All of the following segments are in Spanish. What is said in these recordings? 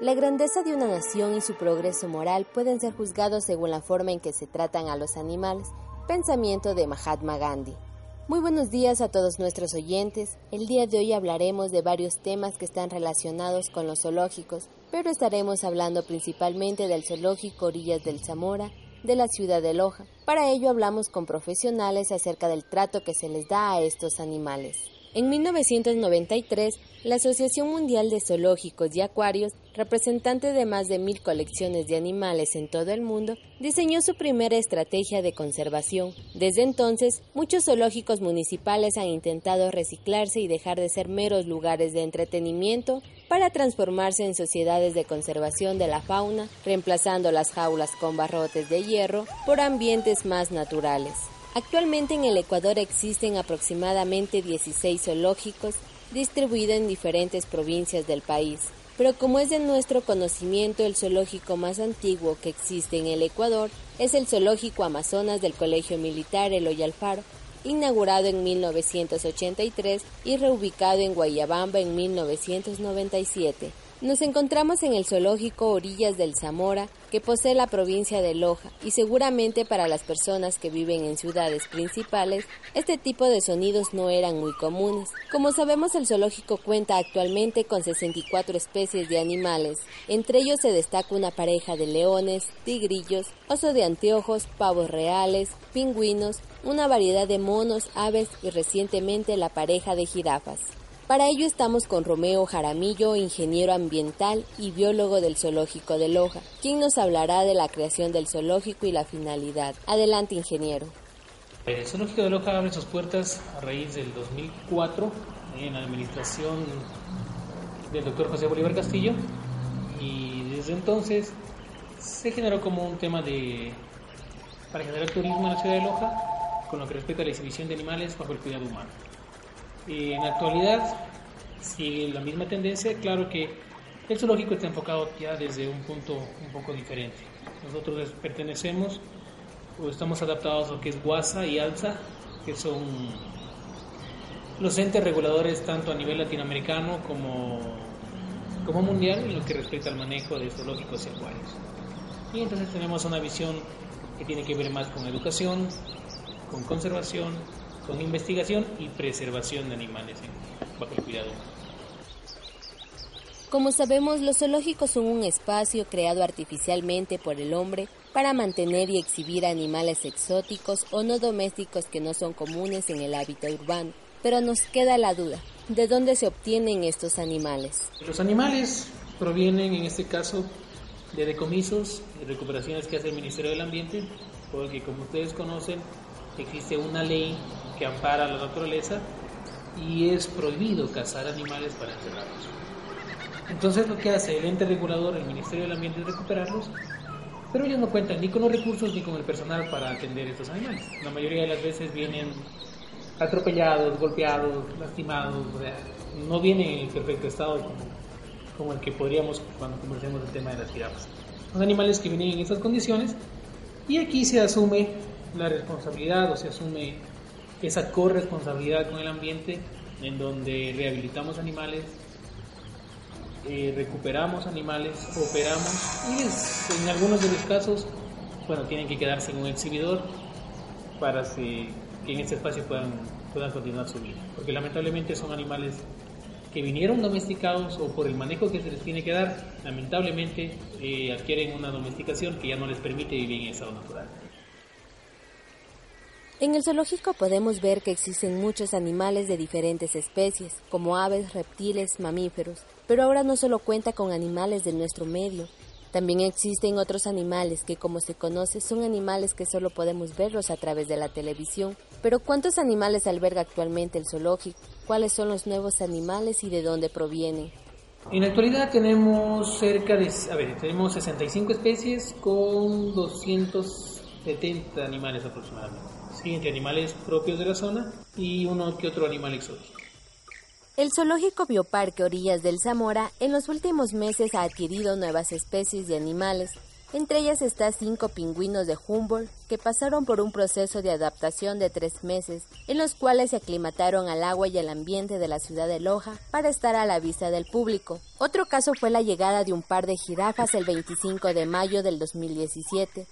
La grandeza de una nación y su progreso moral pueden ser juzgados según la forma en que se tratan a los animales. Pensamiento de Mahatma Gandhi. Muy buenos días a todos nuestros oyentes. El día de hoy hablaremos de varios temas que están relacionados con los zoológicos, pero estaremos hablando principalmente del zoológico Orillas del Zamora de la ciudad de Loja. Para ello hablamos con profesionales acerca del trato que se les da a estos animales. En 1993, la Asociación Mundial de Zoológicos y Acuarios, representante de más de mil colecciones de animales en todo el mundo, diseñó su primera estrategia de conservación. Desde entonces, muchos zoológicos municipales han intentado reciclarse y dejar de ser meros lugares de entretenimiento para transformarse en sociedades de conservación de la fauna, reemplazando las jaulas con barrotes de hierro por ambientes más naturales. Actualmente en el Ecuador existen aproximadamente 16 zoológicos distribuidos en diferentes provincias del país. Pero como es de nuestro conocimiento el zoológico más antiguo que existe en el Ecuador es el Zoológico Amazonas del Colegio Militar Eloy Alfaro, inaugurado en 1983 y reubicado en Guayabamba en 1997. Nos encontramos en el zoológico Orillas del Zamora, que posee la provincia de Loja, y seguramente para las personas que viven en ciudades principales, este tipo de sonidos no eran muy comunes. Como sabemos, el zoológico cuenta actualmente con 64 especies de animales. Entre ellos se destaca una pareja de leones, tigrillos, oso de anteojos, pavos reales, pingüinos, una variedad de monos, aves y recientemente la pareja de jirafas. Para ello estamos con Romeo Jaramillo, ingeniero ambiental y biólogo del Zoológico de Loja, quien nos hablará de la creación del zoológico y la finalidad. Adelante, ingeniero. El Zoológico de Loja abre sus puertas a raíz del 2004 en la administración del doctor José Bolívar Castillo y desde entonces se generó como un tema de para generar turismo en la ciudad de Loja con lo que respecta a la exhibición de animales bajo el cuidado humano en la actualidad sigue la misma tendencia, claro que el zoológico está enfocado ya desde un punto un poco diferente. Nosotros pertenecemos o estamos adaptados a lo que es Guasa y Alza, que son los entes reguladores tanto a nivel latinoamericano como, como mundial en lo que respecta al manejo de zoológicos y acuarios. Y entonces tenemos una visión que tiene que ver más con educación, con conservación, con investigación y preservación de animales bajo el cuidado Como sabemos, los zoológicos son un espacio creado artificialmente por el hombre para mantener y exhibir animales exóticos o no domésticos que no son comunes en el hábitat urbano. Pero nos queda la duda, ¿de dónde se obtienen estos animales? Los animales provienen en este caso de decomisos y recuperaciones que hace el Ministerio del Ambiente, porque como ustedes conocen, existe una ley que ampara la naturaleza y es prohibido cazar animales para enterrarlos. Entonces lo que hace el ente regulador, el Ministerio del Ambiente, es recuperarlos, pero ellos no cuentan ni con los recursos ni con el personal para atender estos animales. La mayoría de las veces vienen atropellados, golpeados, lastimados, no vienen en perfecto estado como, el que podríamos cuando conversemos del tema de las jirafas. Son animales que vienen en esas condiciones y aquí se asume la responsabilidad o se asume esa corresponsabilidad con el ambiente en donde rehabilitamos animales, eh, recuperamos animales, operamos y en algunos de los casos, bueno, tienen que quedarse en un exhibidor para que en este espacio puedan, continuar su vida. Porque lamentablemente son animales que vinieron domesticados o por el manejo que se les tiene que dar, lamentablemente eh, adquieren una domesticación que ya no les permite vivir en estado natural. En el zoológico podemos ver que existen muchos animales de diferentes especies, como aves, reptiles, mamíferos, pero ahora no solo cuenta con animales de nuestro medio, también existen otros animales que, como se conoce, son animales que solo podemos verlos a través de la televisión. Pero ¿cuántos animales alberga actualmente el zoológico? ¿Cuáles son los nuevos animales y de dónde provienen? En la actualidad tenemos cerca de, tenemos 65 especies con 270 animales aproximadamente animales propios de la zona y uno que otro animal exótico. El zoológico Bioparque Orillas del Zamora en los últimos meses ha adquirido nuevas especies de animales, Entre ellas está cinco pingüinos de Humboldt que pasaron por un proceso de adaptación de tres meses, en los cuales se aclimataron al agua y al ambiente de la ciudad de Loja para estar a la vista del público. Otro caso fue la llegada de un par de jirafas el 25 de mayo del 2017,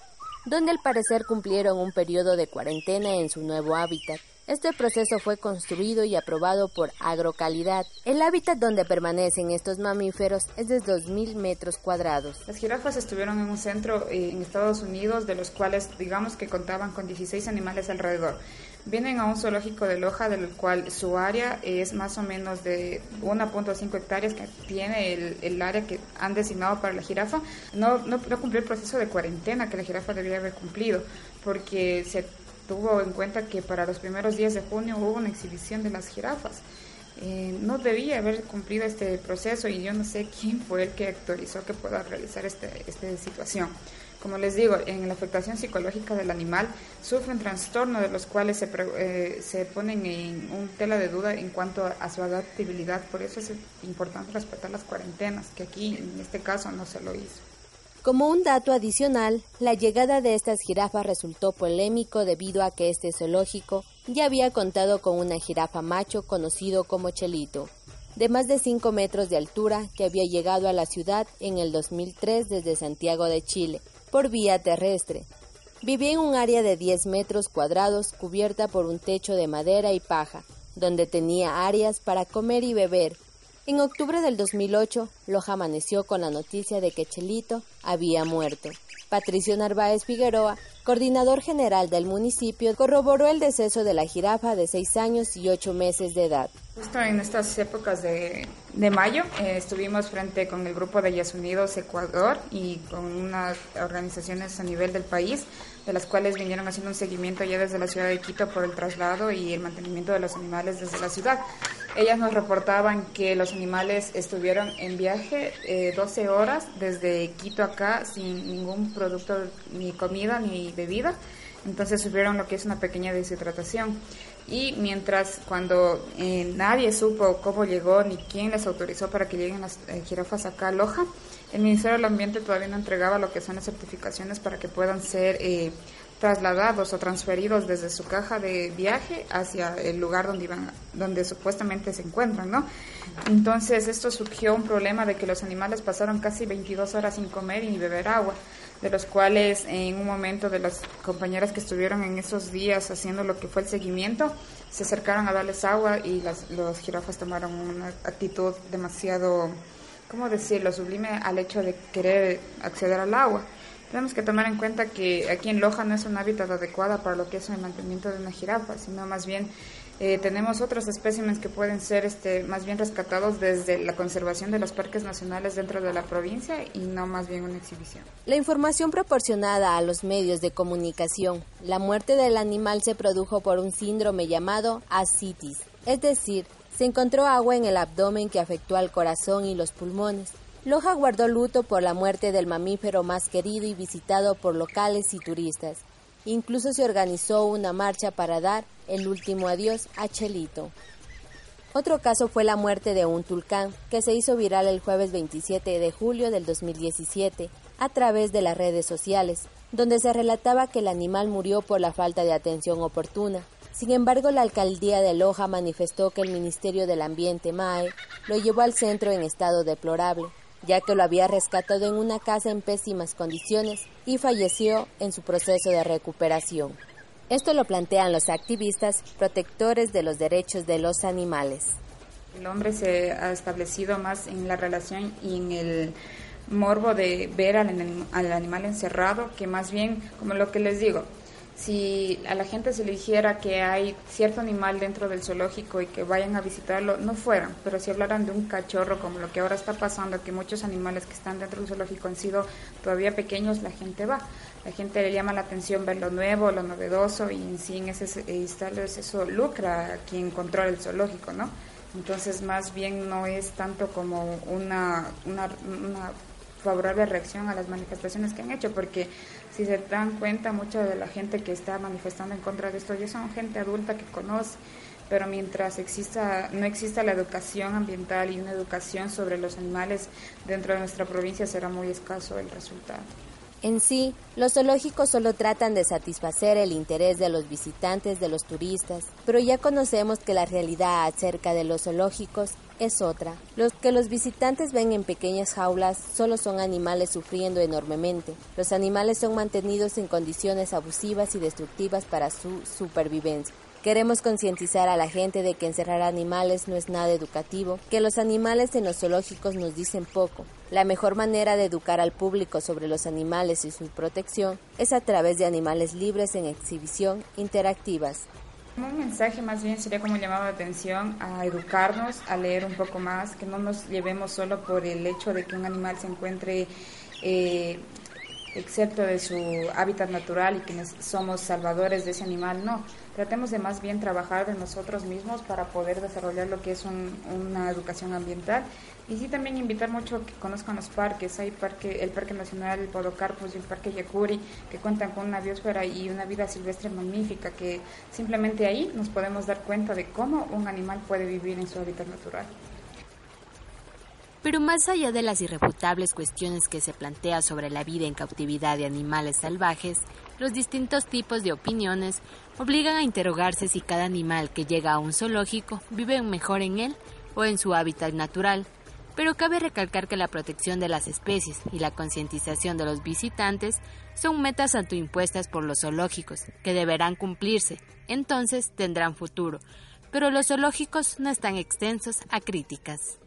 donde al parecer cumplieron un periodo de cuarentena en su nuevo hábitat. Este proceso fue construido y aprobado por Agrocalidad. El hábitat donde permanecen estos mamíferos es de 2.000 metros cuadrados. Las jirafas estuvieron en un centro eh, en Estados Unidos, de los cuales digamos que contaban con 16 animales alrededor. Vienen a un zoológico de Loja, del cual su área es más o menos de 1.5 hectáreas que tiene el, el, área que han designado para la jirafa. No, no, no cumplió el proceso de cuarentena que la jirafa debía haber cumplido, porque se tuvo en cuenta que para los primeros días de junio hubo una exhibición de las jirafas. Eh, no debía haber cumplido este proceso y yo no sé quién fue el que autorizó que pueda realizar este, esta situación. Como les digo, en la afectación psicológica del animal sufren trastornos de los cuales se, eh, se ponen en un tela de duda en cuanto a su adaptabilidad. Por eso es importante respetar las cuarentenas, que aquí en este caso no se lo hizo. Como un dato adicional, la llegada de estas jirafas resultó polémico debido a que este zoológico ya había contado con una jirafa macho conocido como Chelito, de más de 5 metros de altura que había llegado a la ciudad en el 2003 desde Santiago de Chile por vía terrestre. Vivía en un área de 10 metros cuadrados cubierta por un techo de madera y paja, donde tenía áreas para comer y beber, en octubre del 2008, Loja amaneció con la noticia de que Chelito había muerto. Patricio Narváez Figueroa, coordinador general del municipio, corroboró el deceso de la jirafa de seis años y ocho meses de edad. Justo en estas épocas de, de mayo eh, estuvimos frente con el grupo de Yas Unidos Ecuador y con unas organizaciones a nivel del país, de las cuales vinieron haciendo un seguimiento ya desde la ciudad de Quito por el traslado y el mantenimiento de los animales desde la ciudad. Ellas nos reportaban que los animales estuvieron en viaje 12 eh, horas desde Quito acá sin ningún producto, ni comida ni bebida. Entonces sufrieron lo que es una pequeña deshidratación. Y mientras cuando eh, nadie supo cómo llegó ni quién les autorizó para que lleguen las eh, jirafas acá a Loja, el Ministerio del Ambiente todavía no entregaba lo que son las certificaciones para que puedan ser trasladados o transferidos desde su caja de viaje hacia el lugar donde iban, donde supuestamente se encuentran, ¿no? Entonces esto surgió un problema de que los animales pasaron casi 22 horas sin comer y beber agua, de los cuales en un momento de las compañeras que estuvieron en esos días haciendo lo que fue el seguimiento, se acercaron a darles agua y las, los jirafas tomaron una actitud demasiado, ¿cómo decirlo?, sublime al hecho de querer acceder al agua. Tenemos que tomar en cuenta que aquí en Loja no es un hábitat adecuado para lo que es el mantenimiento de una jirafa, sino más bien eh, tenemos otros espécimes que pueden ser este, más bien rescatados desde la conservación de los parques nacionales dentro de la provincia y no más bien una exhibición. La información proporcionada a los medios de comunicación, la muerte del animal se produjo por un síndrome llamado ascitis, es decir, se encontró agua en el abdomen que afectó al corazón y los pulmones. Loja guardó luto por la muerte del mamífero más querido y visitado por locales y turistas. Incluso se organizó una marcha para dar el último adiós a Chelito. Otro caso fue la muerte de un tulcán, que se hizo viral el jueves 27 de julio del 2017 a través de las redes sociales, donde se relataba que el animal murió por la falta de atención oportuna. Sin embargo, la alcaldía de Loja manifestó que el Ministerio del Ambiente MAE lo llevó al centro en estado deplorable, ya que lo había rescatado en una casa en pésimas condiciones y falleció en su proceso de recuperación. Esto lo plantean los activistas protectores de los derechos de los animales. El hombre se ha establecido más en la relación y en el morbo de ver al, al animal encerrado que más bien, como lo que les digo, si a la gente se le dijera que hay cierto animal dentro del zoológico y que vayan a visitarlo, no fueran, pero si hablaran de un cachorro como lo que ahora está pasando, que muchos animales que están dentro del zoológico han sido todavía pequeños, la gente va. La gente le llama la atención ver lo nuevo, lo novedoso y en sí en ese eso lucra a quien controla el zoológico, ¿no? Entonces más bien no es tanto como una, una, una favorable reacción a las manifestaciones que han hecho, porque si se dan cuenta, mucha de la gente que está manifestando en contra de esto ya son gente adulta que conoce, pero mientras exista, no exista la educación ambiental y una educación sobre los animales dentro de nuestra provincia, será muy escaso el resultado. En sí, los zoológicos solo tratan de satisfacer el interés de los visitantes, de los turistas, pero ya conocemos que la realidad acerca de los zoológicos es otra. Los que los visitantes ven en pequeñas jaulas solo son animales sufriendo enormemente. Los animales son mantenidos en condiciones abusivas y destructivas para su supervivencia. Queremos concientizar a la gente de que encerrar animales no es nada educativo, que los animales en los zoológicos nos dicen poco. La mejor manera de educar al público sobre los animales y su protección es a través de animales libres en exhibición interactivas. Un mensaje más bien sería como llamado de atención a educarnos, a leer un poco más, que no nos llevemos solo por el hecho de que un animal se encuentre eh, excepto de su hábitat natural y quienes somos salvadores de ese animal, no. Tratemos de más bien trabajar de nosotros mismos para poder desarrollar lo que es una educación ambiental y sí también invitar mucho a que conozcan los parques. Hay parque, el Parque Nacional el Podocarpus y el Parque Yacuri que cuentan con una biosfera y una vida silvestre magnífica que simplemente ahí nos podemos dar cuenta de cómo un animal puede vivir en su hábitat natural. Pero más allá de las irrefutables cuestiones que se plantea sobre la vida en cautividad de animales salvajes, los distintos tipos de opiniones obligan a interrogarse si cada animal que llega a un zoológico vive mejor en él o en su hábitat natural. Pero cabe recalcar que la protección de las especies y la concientización de los visitantes son metas autoimpuestas por los zoológicos, que deberán cumplirse, entonces tendrán futuro. Pero los zoológicos no están extensos a críticas.